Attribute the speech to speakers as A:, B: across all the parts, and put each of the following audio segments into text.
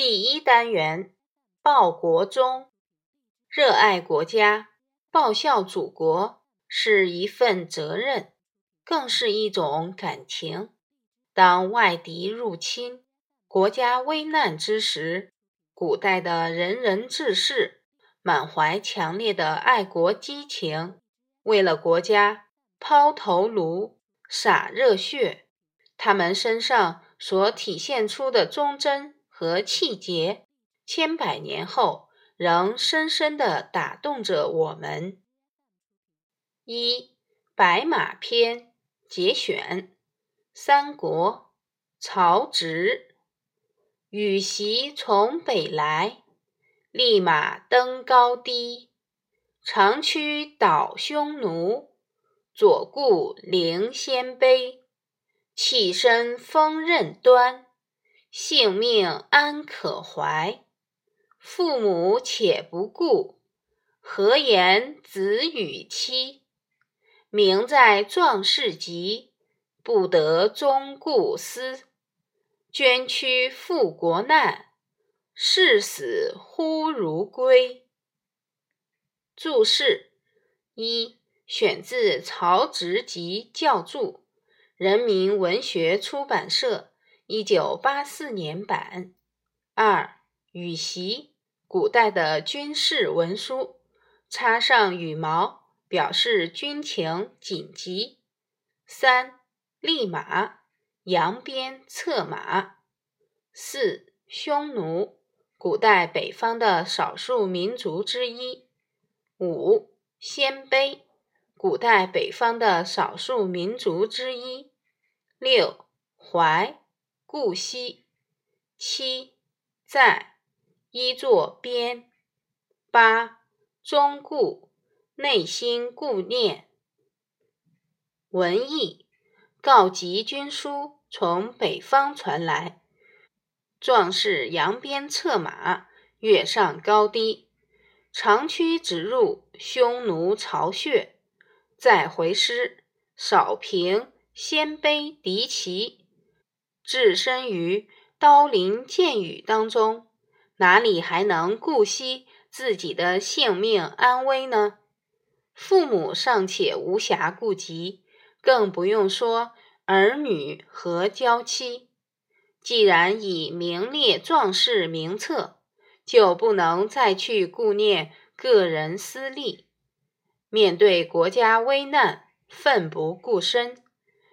A: 第一单元报国忠，热爱国家、报效祖国是一份责任，更是一种感情。当外敌入侵、国家危难之时，古代的仁人志士满怀强烈的爱国激情，为了国家抛头颅、洒热血，他们身上所体现出的忠贞。和气节，千百年后仍深深地打动着我们。一《白马篇》节选，三国，曹植。羽檄从北来，立马登高低。长驱倒匈奴，左顾临鲜卑。气身锋刃端。性命安可怀？父母且不顾，何言子与妻？名在壮士籍，不得忠顾思。捐躯赴国难，视死忽如归。注释一：选自《曹植集校注》，人民文学出版社。一九八四年版。二羽檄，古代的军事文书，插上羽毛，表示军情紧急。三立马，扬鞭策马。四匈奴，古代北方的少数民族之一。五鲜卑，古代北方的少数民族之一。六怀。顾惜，七在一作边，八忠顾内心顾念。文艺告急军书从北方传来，壮士扬鞭策马，跃上高低，长驱直入匈奴巢穴，再回师扫平鲜卑敌骑。置身于刀林剑雨当中，哪里还能顾惜自己的性命安危呢？父母尚且无暇顾及，更不用说儿女和娇妻。既然已名列壮士名册，就不能再去顾念个人私利。面对国家危难，奋不顾身；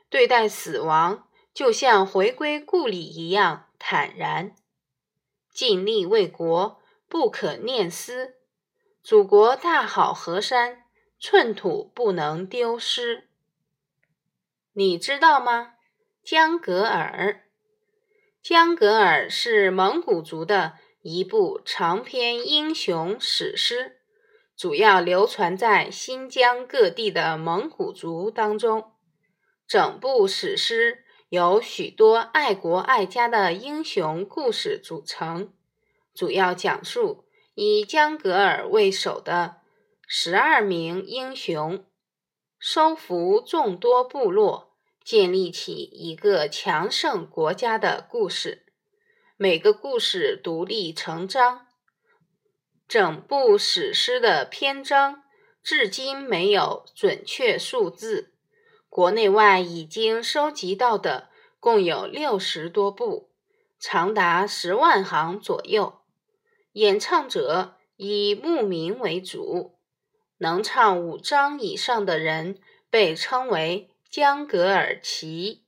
A: 对待死亡。就像回归故里一样坦然，尽力为国，不可念思。祖国大好河山，寸土不能丢失。你知道吗？江格尔，江格尔是蒙古族的一部长篇英雄史诗，主要流传在新疆各地的蒙古族当中。整部史诗。由许多爱国爱家的英雄故事组成，主要讲述以江格尔为首的十二名英雄收服众多部落，建立起一个强盛国家的故事。每个故事独立成章，整部史诗的篇章至今没有准确数字。国内外已经收集到的共有六十多部，长达十万行左右。演唱者以牧民为主，能唱五章以上的人被称为江格尔奇。